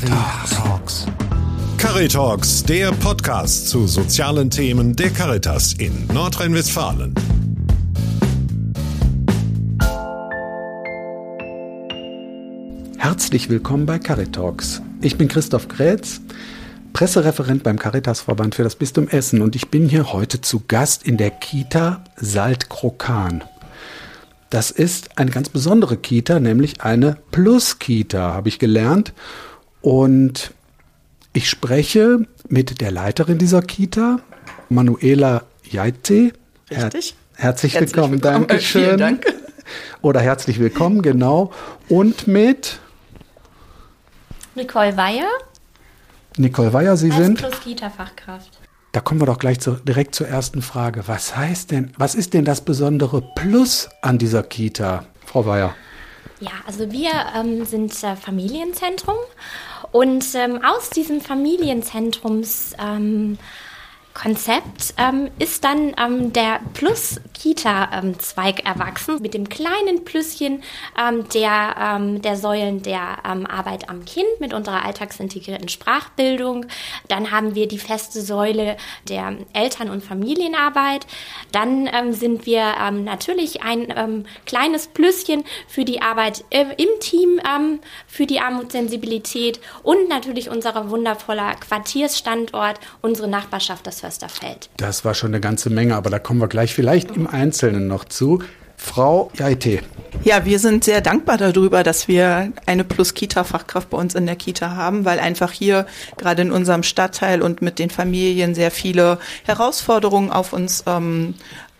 Caritalks. Caritalks, der Podcast zu sozialen Themen der Caritas in Nordrhein-Westfalen. Herzlich willkommen bei Caritalks. Ich bin Christoph Grätz, Pressereferent beim Caritasverband für das Bistum Essen und ich bin hier heute zu Gast in der Kita Saltkrokan. Das ist eine ganz besondere Kita, nämlich eine Plus-Kita, habe ich gelernt. Und ich spreche mit der Leiterin dieser Kita, Manuela Jaite. Richtig. Her herzlich, herzlich willkommen, willkommen. Dankeschön. Vielen Dank. Oder herzlich willkommen, genau. Und mit Nicole Weyer. Nicole Weyer, Sie als sind Plus-Kita-Fachkraft. Da kommen wir doch gleich zu, direkt zur ersten Frage. Was heißt denn, was ist denn das besondere Plus an dieser Kita, Frau Weyer? Ja, also wir ähm, sind äh, Familienzentrum und ähm, aus diesem Familienzentrums ähm, Konzept ähm, ist dann ähm, der Plus-Kita-Zweig ähm, erwachsen mit dem kleinen Plüsschen ähm, der, ähm, der Säulen der ähm, Arbeit am Kind mit unserer alltagsintegrierten Sprachbildung. Dann haben wir die feste Säule der Eltern- und Familienarbeit. Dann sind wir natürlich ein kleines Plüsschen für die Arbeit im Team, für die Armutssensibilität und natürlich unser wundervoller Quartiersstandort, unsere Nachbarschaft, das Försterfeld. Das war schon eine ganze Menge, aber da kommen wir gleich vielleicht im Einzelnen noch zu. Frau Jaite. Ja, wir sind sehr dankbar darüber, dass wir eine Plus-Kita-Fachkraft bei uns in der Kita haben, weil einfach hier gerade in unserem Stadtteil und mit den Familien sehr viele Herausforderungen auf uns ähm,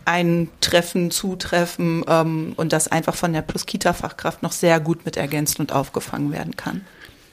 eintreffen, zutreffen ähm, und das einfach von der Plus-Kita-Fachkraft noch sehr gut mit ergänzt und aufgefangen werden kann.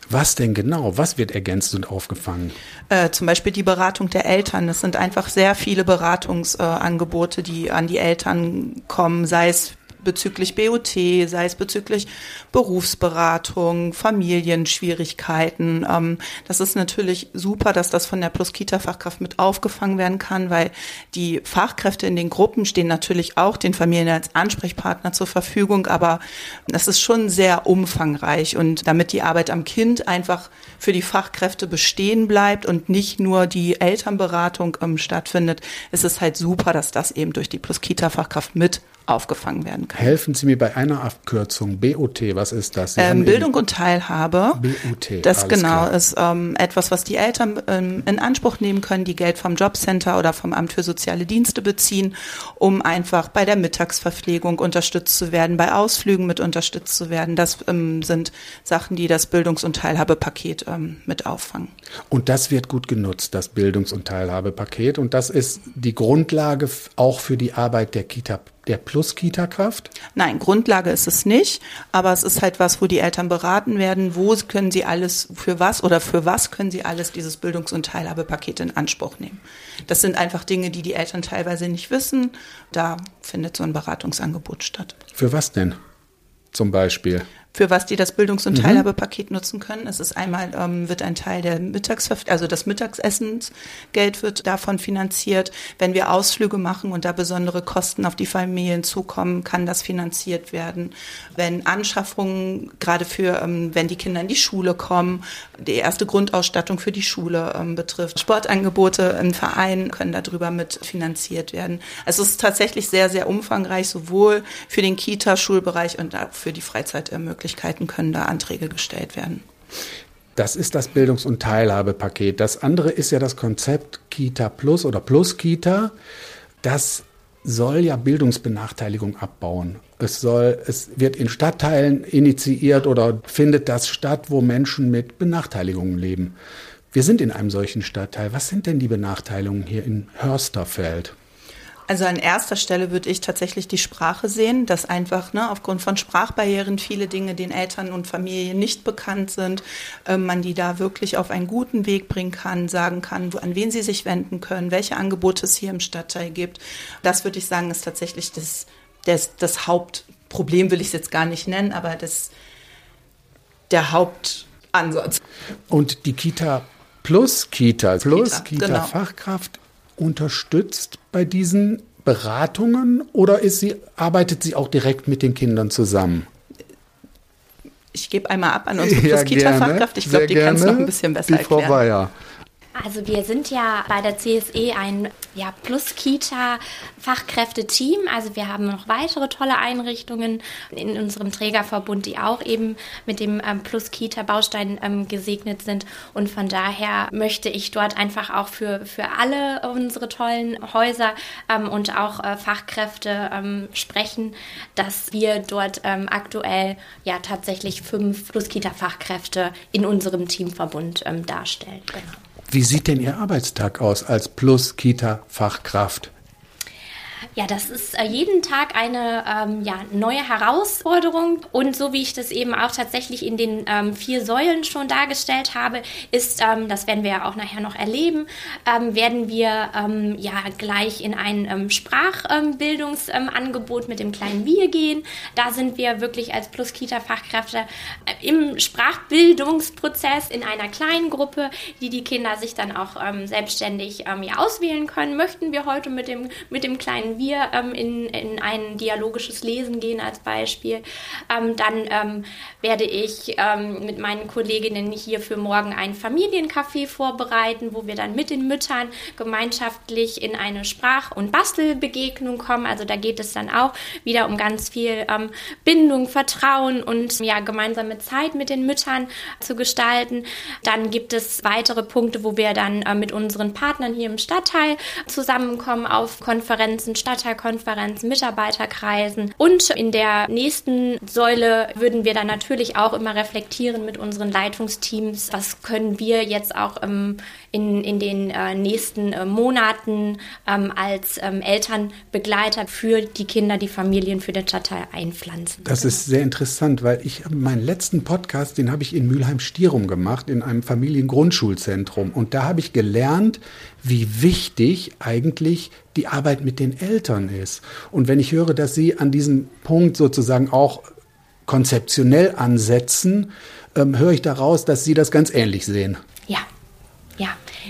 Was denn genau? Was wird ergänzt und aufgefangen? Äh, zum Beispiel die Beratung der Eltern. Es sind einfach sehr viele Beratungsangebote, äh, die an die Eltern kommen, sei es bezüglich BOT, sei es bezüglich Berufsberatung, Familienschwierigkeiten. Ähm, das ist natürlich super, dass das von der Plus-Kita-Fachkraft mit aufgefangen werden kann, weil die Fachkräfte in den Gruppen stehen natürlich auch den Familien als Ansprechpartner zur Verfügung, aber das ist schon sehr umfangreich und damit die Arbeit am Kind einfach für die Fachkräfte bestehen bleibt und nicht nur die Elternberatung ähm, stattfindet, ist es halt super, dass das eben durch die Plus-Kita-Fachkraft mit aufgefangen werden kann. Helfen Sie mir bei einer Abkürzung. BOT, was ist das? Ähm, Bildung und Teilhabe. BOT. Das genau klar. ist ähm, etwas, was die Eltern ähm, in Anspruch nehmen können, die Geld vom Jobcenter oder vom Amt für soziale Dienste beziehen, um einfach bei der Mittagsverpflegung unterstützt zu werden, bei Ausflügen mit unterstützt zu werden. Das ähm, sind Sachen, die das Bildungs- und Teilhabepaket ähm, mit auffangen. Und das wird gut genutzt, das Bildungs- und Teilhabepaket. Und das ist die Grundlage auch für die Arbeit der Kita der Plus-Kita-Kraft? Nein, Grundlage ist es nicht, aber es ist halt was, wo die Eltern beraten werden, wo können sie alles, für was oder für was können sie alles dieses Bildungs- und Teilhabepaket in Anspruch nehmen. Das sind einfach Dinge, die die Eltern teilweise nicht wissen. Da findet so ein Beratungsangebot statt. Für was denn? Zum Beispiel? Für was die das Bildungs- und mhm. Teilhabepaket nutzen können. Es ist einmal, ähm, wird ein Teil der Mittagsverpflichtung, also das Mittagsessensgeld wird davon finanziert. Wenn wir Ausflüge machen und da besondere Kosten auf die Familien zukommen, kann das finanziert werden. Wenn Anschaffungen, gerade für, ähm, wenn die Kinder in die Schule kommen, die erste Grundausstattung für die Schule ähm, betrifft, Sportangebote im Verein können darüber mit finanziert werden. Also es ist tatsächlich sehr, sehr umfangreich, sowohl für den Kita-Schulbereich und auch für die Freizeitöffnung. Möglichkeiten können da Anträge gestellt werden. Das ist das Bildungs- und Teilhabepaket. Das andere ist ja das Konzept Kita Plus oder Plus Kita. Das soll ja Bildungsbenachteiligung abbauen. Es soll, es wird in Stadtteilen initiiert oder findet das statt, wo Menschen mit Benachteiligungen leben. Wir sind in einem solchen Stadtteil. Was sind denn die Benachteiligungen hier in Hörsterfeld? Also an erster Stelle würde ich tatsächlich die Sprache sehen, dass einfach ne, aufgrund von Sprachbarrieren viele Dinge den Eltern und Familien nicht bekannt sind, äh, man die da wirklich auf einen guten Weg bringen kann, sagen kann, wo, an wen sie sich wenden können, welche Angebote es hier im Stadtteil gibt. Das würde ich sagen, ist tatsächlich das, das, das Hauptproblem, will ich es jetzt gar nicht nennen, aber das, der Hauptansatz. Und die Kita Plus Kita, Plus Kita, Kita genau. Fachkraft unterstützt bei diesen Beratungen oder ist sie, arbeitet sie auch direkt mit den Kindern zusammen? Ich gebe einmal ab an unsere Plus-Kita-Fachkraft. Ich glaube, die kann es noch ein bisschen besser die Frau erklären. Weyer. Also wir sind ja bei der CSE ein ja, Plus-Kita-Fachkräfte-Team. Also wir haben noch weitere tolle Einrichtungen in unserem Trägerverbund, die auch eben mit dem ähm, Plus-Kita-Baustein ähm, gesegnet sind. Und von daher möchte ich dort einfach auch für, für alle unsere tollen Häuser ähm, und auch äh, Fachkräfte ähm, sprechen, dass wir dort ähm, aktuell ja tatsächlich fünf Plus-Kita-Fachkräfte in unserem Teamverbund ähm, darstellen. Genau. Wie sieht denn Ihr Arbeitstag aus als Plus-Kita-Fachkraft? Ja, das ist äh, jeden Tag eine ähm, ja, neue Herausforderung. Und so wie ich das eben auch tatsächlich in den ähm, vier Säulen schon dargestellt habe, ist, ähm, das werden wir ja auch nachher noch erleben, ähm, werden wir ähm, ja gleich in ein ähm, Sprachbildungsangebot mit dem kleinen Wir gehen. Da sind wir wirklich als Plus-Kita-Fachkräfte äh, im Sprachbildungsprozess in einer kleinen Gruppe, die die Kinder sich dann auch selbstständig ja, auswählen können. Möchten wir heute mit dem, mit dem kleinen Wir wir ähm, in, in ein dialogisches Lesen gehen als Beispiel, ähm, dann ähm, werde ich ähm, mit meinen Kolleginnen hier für morgen ein Familiencafé vorbereiten, wo wir dann mit den Müttern gemeinschaftlich in eine Sprach- und Bastelbegegnung kommen. Also da geht es dann auch wieder um ganz viel ähm, Bindung, Vertrauen und ja, gemeinsame Zeit mit den Müttern zu gestalten. Dann gibt es weitere Punkte, wo wir dann äh, mit unseren Partnern hier im Stadtteil zusammenkommen auf Konferenzen, Stadt Mitarbeiterkonferenzen, Mitarbeiterkreisen. Und in der nächsten Säule würden wir dann natürlich auch immer reflektieren mit unseren Leitungsteams, was können wir jetzt auch ähm, in, in den äh, nächsten äh, Monaten ähm, als ähm, Elternbegleiter für die Kinder, die Familien für den Stadtteil einpflanzen. Das ist sehr interessant, weil ich meinen letzten Podcast, den habe ich in Mülheim-Stierum gemacht, in einem Familiengrundschulzentrum. Und da habe ich gelernt, wie wichtig eigentlich die Arbeit mit den Eltern ist. Und wenn ich höre, dass Sie an diesem Punkt sozusagen auch konzeptionell ansetzen, ähm, höre ich daraus, dass Sie das ganz ähnlich sehen. Ja, ja,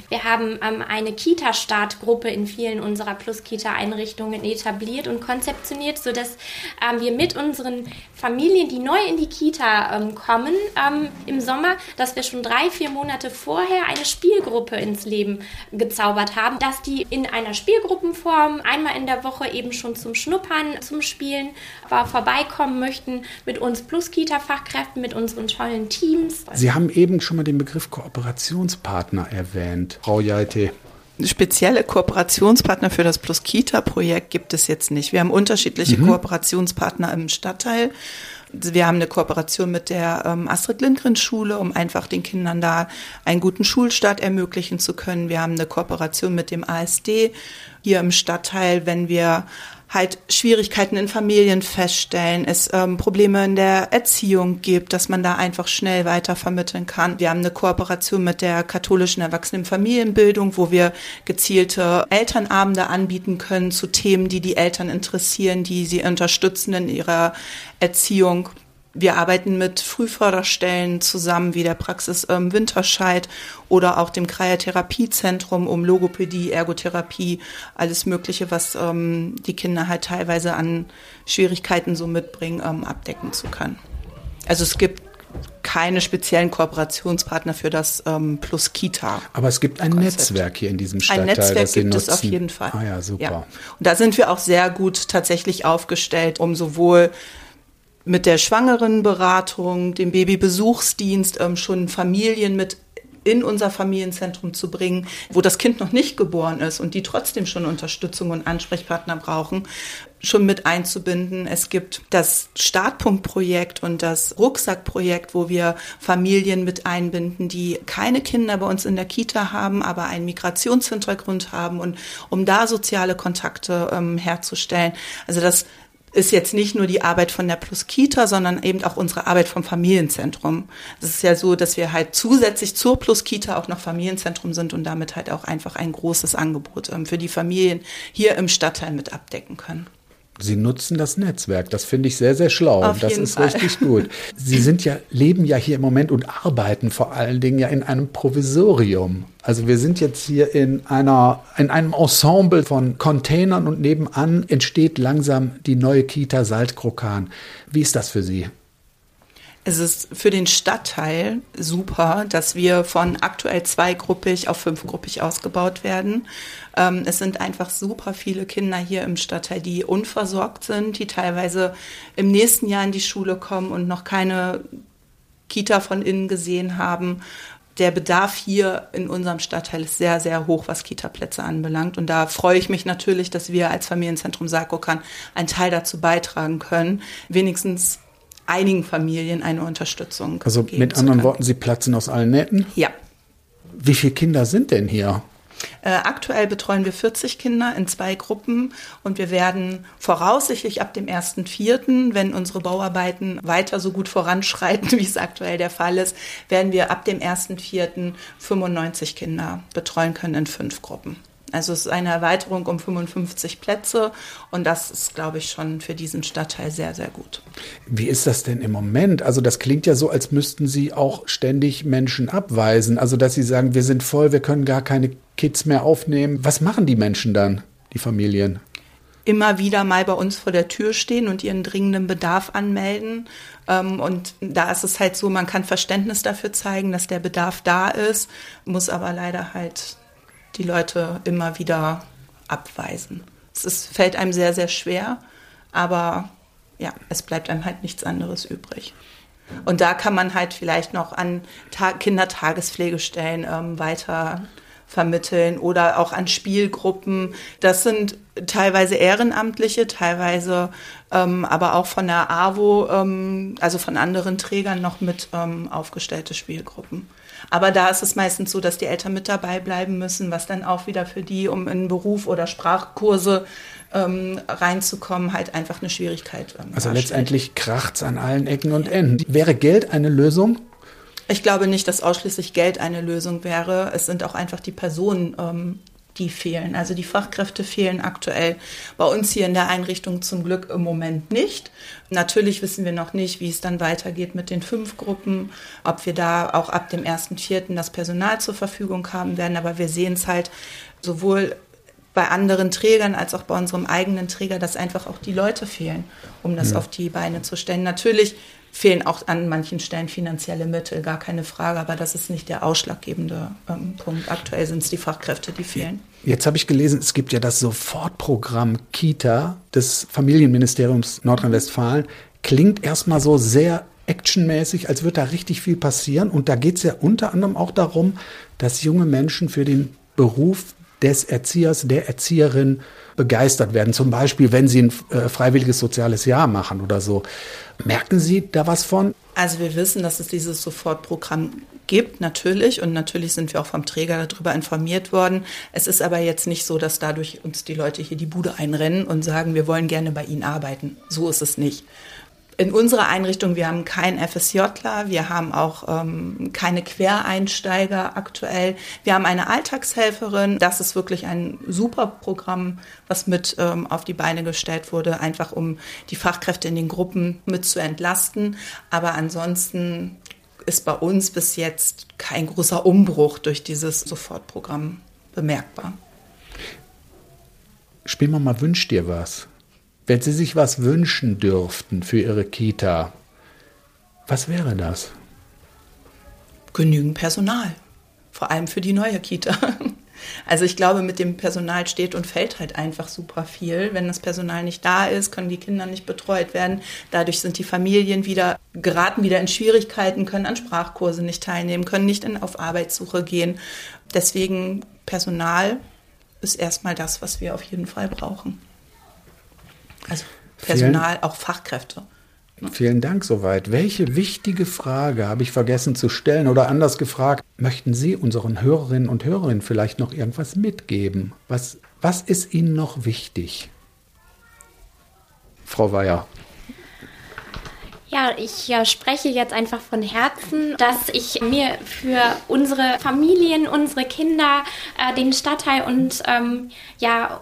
wir haben ähm, eine Kita-Startgruppe in vielen unserer Plus-Kita-Einrichtungen etabliert und konzeptioniert, sodass ähm, wir mit unseren Familien, die neu in die Kita ähm, kommen, ähm, im Sommer, dass wir schon drei, vier Monate vorher eine Spielgruppe ins Leben gezaubert haben, dass die in einer Spielgruppenform einmal in der Woche eben schon zum Schnuppern, zum Spielen vorbeikommen möchten mit uns Plus-Kita-Fachkräften, mit unseren tollen Teams. Sie haben eben schon mal den Begriff Kooperationspartner erwähnt, Frau Jaite spezielle Kooperationspartner für das Plus Kita Projekt gibt es jetzt nicht. Wir haben unterschiedliche mhm. Kooperationspartner im Stadtteil. Wir haben eine Kooperation mit der ähm, Astrid Lindgren Schule, um einfach den Kindern da einen guten Schulstart ermöglichen zu können. Wir haben eine Kooperation mit dem ASD hier im Stadtteil, wenn wir halt Schwierigkeiten in Familien feststellen, es ähm, Probleme in der Erziehung gibt, dass man da einfach schnell weiter vermitteln kann. Wir haben eine Kooperation mit der katholischen Erwachsenenfamilienbildung, wo wir gezielte Elternabende anbieten können zu Themen, die die Eltern interessieren, die sie unterstützen in ihrer Erziehung. Wir arbeiten mit Frühförderstellen zusammen, wie der Praxis ähm, Winterscheid oder auch dem Kreatherapiezentrum um Logopädie, Ergotherapie, alles Mögliche, was ähm, die Kinder halt teilweise an Schwierigkeiten so mitbringen, ähm, abdecken zu können. Also es gibt keine speziellen Kooperationspartner für das ähm, Plus Kita. Aber es gibt ein Konzept. Netzwerk hier in diesem Stadtteil. Ein Netzwerk gibt es auf jeden Fall. Ah ja, super. Ja. Und da sind wir auch sehr gut tatsächlich aufgestellt, um sowohl mit der Schwangerenberatung, dem Babybesuchsdienst ähm, schon Familien mit in unser Familienzentrum zu bringen, wo das Kind noch nicht geboren ist und die trotzdem schon Unterstützung und Ansprechpartner brauchen, schon mit einzubinden. Es gibt das Startpunktprojekt und das Rucksackprojekt, wo wir Familien mit einbinden, die keine Kinder bei uns in der Kita haben, aber einen Migrationshintergrund haben und um da soziale Kontakte ähm, herzustellen. Also das ist jetzt nicht nur die Arbeit von der Plus Kita, sondern eben auch unsere Arbeit vom Familienzentrum. Es ist ja so, dass wir halt zusätzlich zur Plus Kita auch noch Familienzentrum sind und damit halt auch einfach ein großes Angebot ähm, für die Familien hier im Stadtteil mit abdecken können. Sie nutzen das Netzwerk. Das finde ich sehr, sehr schlau. Auf das ist Fall. richtig gut. Sie sind ja, leben ja hier im Moment und arbeiten vor allen Dingen ja in einem Provisorium. Also wir sind jetzt hier in einer, in einem Ensemble von Containern und nebenan entsteht langsam die neue Kita Saltkrokan. Wie ist das für Sie? Es ist für den Stadtteil super, dass wir von aktuell zweigruppig auf fünfgruppig ausgebaut werden. Ähm, es sind einfach super viele Kinder hier im Stadtteil, die unversorgt sind, die teilweise im nächsten Jahr in die Schule kommen und noch keine Kita von innen gesehen haben. Der Bedarf hier in unserem Stadtteil ist sehr, sehr hoch, was Kita-Plätze anbelangt. Und da freue ich mich natürlich, dass wir als Familienzentrum Sarkokan einen Teil dazu beitragen können, wenigstens einigen Familien eine Unterstützung Also mit anderen. Worten, Sie platzen aus allen Nähten. Ja. Wie viele Kinder sind denn hier? Äh, aktuell betreuen wir 40 Kinder in zwei Gruppen und wir werden voraussichtlich ab dem 1.4., wenn unsere Bauarbeiten weiter so gut voranschreiten, wie es aktuell der Fall ist, werden wir ab dem 1.4. 95 Kinder betreuen können in fünf Gruppen. Also es ist eine Erweiterung um 55 Plätze und das ist, glaube ich, schon für diesen Stadtteil sehr, sehr gut. Wie ist das denn im Moment? Also das klingt ja so, als müssten Sie auch ständig Menschen abweisen. Also dass Sie sagen, wir sind voll, wir können gar keine Kids mehr aufnehmen. Was machen die Menschen dann, die Familien? immer wieder mal bei uns vor der Tür stehen und ihren dringenden Bedarf anmelden. Ähm, und da ist es halt so, man kann Verständnis dafür zeigen, dass der Bedarf da ist, muss aber leider halt die Leute immer wieder abweisen. Es ist, fällt einem sehr, sehr schwer, aber ja, es bleibt einem halt nichts anderes übrig. Und da kann man halt vielleicht noch an Ta Kindertagespflegestellen ähm, weiter vermitteln oder auch an Spielgruppen. Das sind teilweise Ehrenamtliche, teilweise ähm, aber auch von der AWO, ähm, also von anderen Trägern noch mit ähm, aufgestellte Spielgruppen. Aber da ist es meistens so, dass die Eltern mit dabei bleiben müssen, was dann auch wieder für die, um in Beruf oder Sprachkurse ähm, reinzukommen, halt einfach eine Schwierigkeit. Ähm, Also letztendlich kracht's an allen Ecken und Enden. Wäre Geld eine Lösung? Ich glaube nicht, dass ausschließlich Geld eine Lösung wäre. Es sind auch einfach die Personen, ähm, die fehlen. Also die Fachkräfte fehlen aktuell bei uns hier in der Einrichtung zum Glück im Moment nicht. Natürlich wissen wir noch nicht, wie es dann weitergeht mit den fünf Gruppen, ob wir da auch ab dem 1.4. das Personal zur Verfügung haben werden. Aber wir sehen es halt sowohl bei anderen Trägern als auch bei unserem eigenen Träger, dass einfach auch die Leute fehlen, um das auf die Beine zu stellen. Natürlich fehlen auch an manchen Stellen finanzielle Mittel, gar keine Frage, aber das ist nicht der ausschlaggebende ähm, Punkt. Aktuell sind es die Fachkräfte, die fehlen. Jetzt habe ich gelesen, es gibt ja das Sofortprogramm Kita des Familienministeriums Nordrhein-Westfalen. Klingt erstmal so sehr actionmäßig, als würde da richtig viel passieren. Und da geht es ja unter anderem auch darum, dass junge Menschen für den Beruf des Erziehers, der Erzieherin begeistert werden. Zum Beispiel, wenn sie ein äh, freiwilliges soziales Jahr machen oder so. Merken Sie da was von? Also wir wissen, dass es dieses Sofortprogramm gibt, natürlich. Und natürlich sind wir auch vom Träger darüber informiert worden. Es ist aber jetzt nicht so, dass dadurch uns die Leute hier die Bude einrennen und sagen, wir wollen gerne bei Ihnen arbeiten. So ist es nicht. In unserer Einrichtung, wir haben keinen FSJler, wir haben auch ähm, keine Quereinsteiger aktuell. Wir haben eine Alltagshelferin. Das ist wirklich ein super Programm, was mit ähm, auf die Beine gestellt wurde, einfach um die Fachkräfte in den Gruppen mit zu entlasten. Aber ansonsten ist bei uns bis jetzt kein großer Umbruch durch dieses Sofortprogramm bemerkbar. Spiel mal mal Wünsch dir was. Wenn Sie sich was wünschen dürften für Ihre Kita, was wäre das? Genügend Personal, vor allem für die neue Kita. Also ich glaube, mit dem Personal steht und fällt halt einfach super viel. Wenn das Personal nicht da ist, können die Kinder nicht betreut werden. Dadurch sind die Familien wieder, geraten wieder in Schwierigkeiten, können an Sprachkurse nicht teilnehmen, können nicht in, auf Arbeitssuche gehen. Deswegen Personal ist erstmal das, was wir auf jeden Fall brauchen. Also Personal, auch Fachkräfte. Vielen Dank soweit. Welche wichtige Frage habe ich vergessen zu stellen oder anders gefragt? Möchten Sie unseren Hörerinnen und Hörern vielleicht noch irgendwas mitgeben? Was, was ist Ihnen noch wichtig? Frau Weyer. Ja, ich spreche jetzt einfach von Herzen, dass ich mir für unsere Familien, unsere Kinder, äh, den Stadtteil und ähm, ja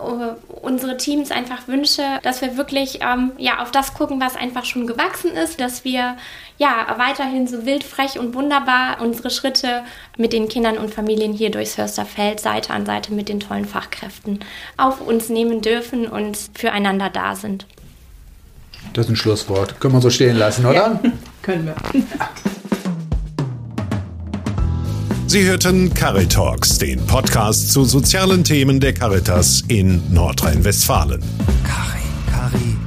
unsere Teams einfach wünsche, dass wir wirklich ähm, ja auf das gucken, was einfach schon gewachsen ist, dass wir ja weiterhin so wild, frech und wunderbar unsere Schritte mit den Kindern und Familien hier durchs Hörsterfeld Seite an Seite mit den tollen Fachkräften auf uns nehmen dürfen und füreinander da sind. Das ist ein Schlusswort. Können wir so stehen lassen, oder? Können wir. Sie hörten Caritalks, den Podcast zu sozialen Themen der Caritas in Nordrhein-Westfalen. Cari, Cari.